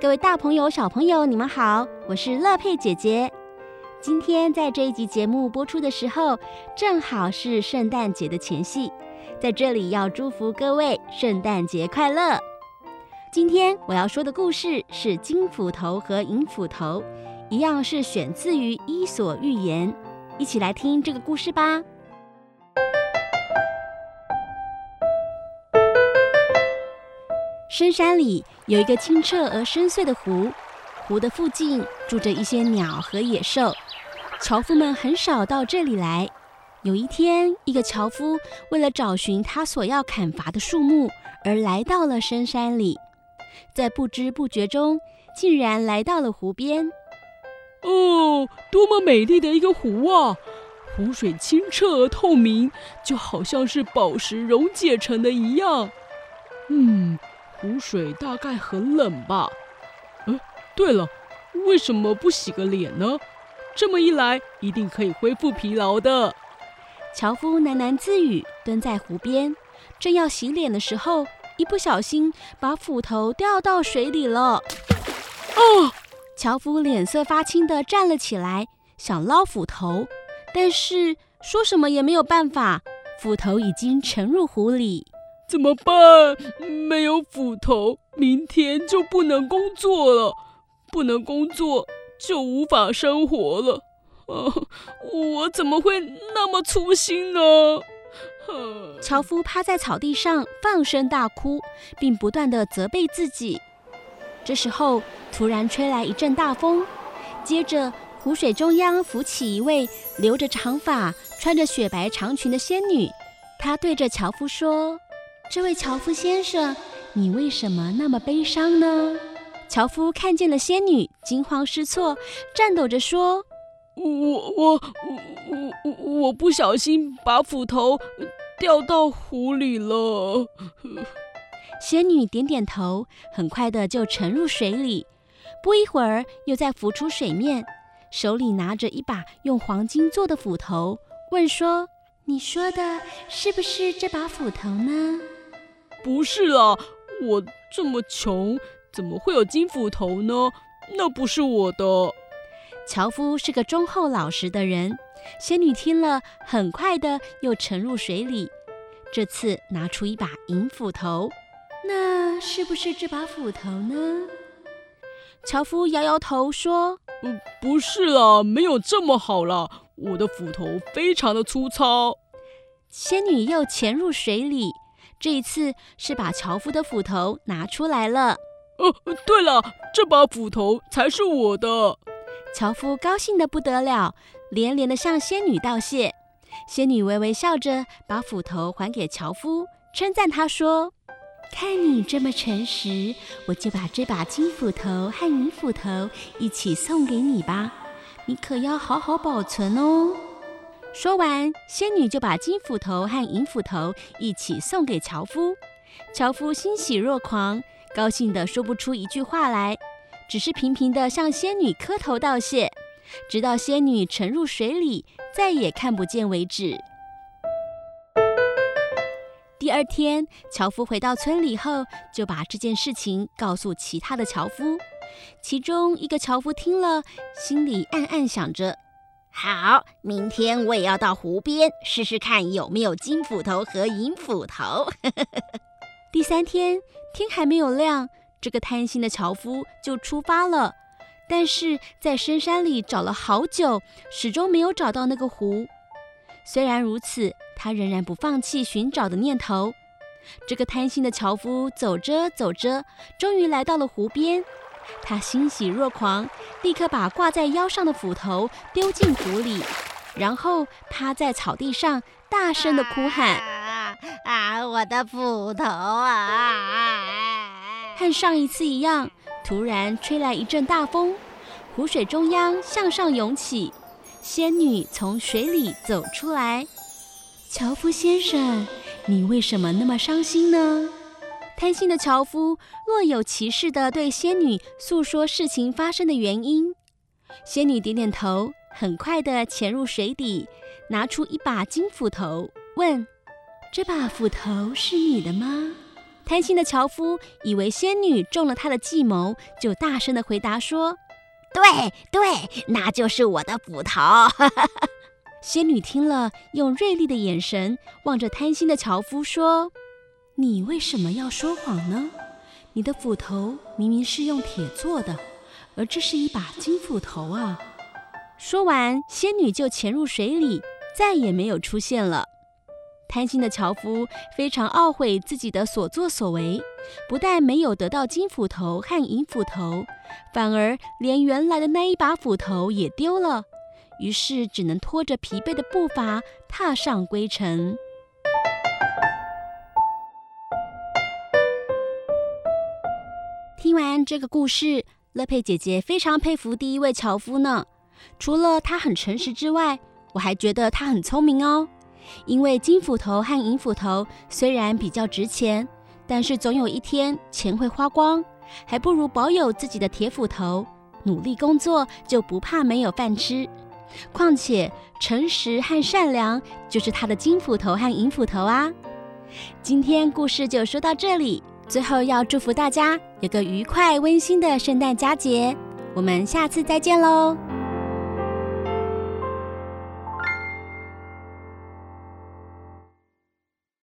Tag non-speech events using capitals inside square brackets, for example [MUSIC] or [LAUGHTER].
各位大朋友、小朋友，你们好，我是乐佩姐姐。今天在这一集节目播出的时候，正好是圣诞节的前夕，在这里要祝福各位圣诞节快乐。今天我要说的故事是金斧头和银斧头，一样是选自于《伊索寓言》，一起来听这个故事吧。深山里有一个清澈而深邃的湖，湖的附近住着一些鸟和野兽，樵夫们很少到这里来。有一天，一个樵夫为了找寻他所要砍伐的树木，而来到了深山里，在不知不觉中，竟然来到了湖边。哦，多么美丽的一个湖啊！湖水清澈而透明，就好像是宝石溶解成的一样。嗯。湖水大概很冷吧？嗯，对了，为什么不洗个脸呢？这么一来，一定可以恢复疲劳的。樵夫喃喃自语，蹲在湖边，正要洗脸的时候，一不小心把斧头掉到水里了。哦！樵夫脸色发青的站了起来，想捞斧头，但是说什么也没有办法，斧头已经沉入湖里。怎么办？没有斧头，明天就不能工作了。不能工作，就无法生活了。啊，我怎么会那么粗心呢？樵夫趴在草地上放声大哭，并不断的责备自己。这时候，突然吹来一阵大风，接着湖水中央浮起一位留着长发、穿着雪白长裙的仙女。她对着樵夫说。这位樵夫先生，你为什么那么悲伤呢？樵夫看见了仙女，惊慌失措，颤抖着说：“我我我我我不小心把斧头掉到湖里了。”仙女点点头，很快的就沉入水里，不一会儿又再浮出水面，手里拿着一把用黄金做的斧头，问说：“你说的是不是这把斧头呢？”不是啦，我这么穷，怎么会有金斧头呢？那不是我的。樵夫是个忠厚老实的人，仙女听了，很快的又沉入水里。这次拿出一把银斧头，那是不是这把斧头呢？樵夫摇摇头说：“嗯，不是啦，没有这么好啦。我的斧头非常的粗糙。”仙女又潜入水里。这一次是把樵夫的斧头拿出来了。哦，对了，这把斧头才是我的。樵夫高兴得不得了，连连地向仙女道谢。仙女微微笑着，把斧头还给樵夫，称赞他说：“看你这么诚实，我就把这把金斧头和银斧头一起送给你吧，你可要好好保存哦。”说完，仙女就把金斧头和银斧头一起送给樵夫。樵夫欣喜若狂，高兴得说不出一句话来，只是频频地向仙女磕头道谢，直到仙女沉入水里，再也看不见为止。第二天，樵夫回到村里后，就把这件事情告诉其他的樵夫。其中一个樵夫听了，心里暗暗想着。好，明天我也要到湖边试试看有没有金斧头和银斧头。[LAUGHS] 第三天，天还没有亮，这个贪心的樵夫就出发了。但是在深山里找了好久，始终没有找到那个湖。虽然如此，他仍然不放弃寻找的念头。这个贪心的樵夫走着走着，终于来到了湖边。他欣喜若狂，立刻把挂在腰上的斧头丢进湖里，然后趴在草地上大声地哭喊：“啊，啊，我的斧头啊！”和上一次一样，突然吹来一阵大风，湖水中央向上涌起，仙女从水里走出来：“樵夫先生，你为什么那么伤心呢？”贪心的樵夫若有其事地对仙女诉说事情发生的原因。仙女点点头，很快地潜入水底，拿出一把金斧头，问：“这把斧头是你的吗？”贪心的樵夫以为仙女中了他的计谋，就大声地回答说：“对对，那就是我的斧头。” [LAUGHS] 仙女听了，用锐利的眼神望着贪心的樵夫说：“你为什么要说谎呢？你的斧头明明是用铁做的，而这是一把金斧头啊！”说完，仙女就潜入水里，再也没有出现了。贪心的樵夫非常懊悔自己的所作所为，不但没有得到金斧头和银斧头，反而连原来的那一把斧头也丢了。于是只能拖着疲惫的步伐踏上归程。听完这个故事，乐佩姐姐非常佩服第一位樵夫呢。除了他很诚实之外，我还觉得他很聪明哦。因为金斧头和银斧头虽然比较值钱，但是总有一天钱会花光，还不如保有自己的铁斧头，努力工作就不怕没有饭吃。况且，诚实和善良就是他的金斧头和银斧头啊！今天故事就说到这里，最后要祝福大家有个愉快温馨的圣诞佳节，我们下次再见喽！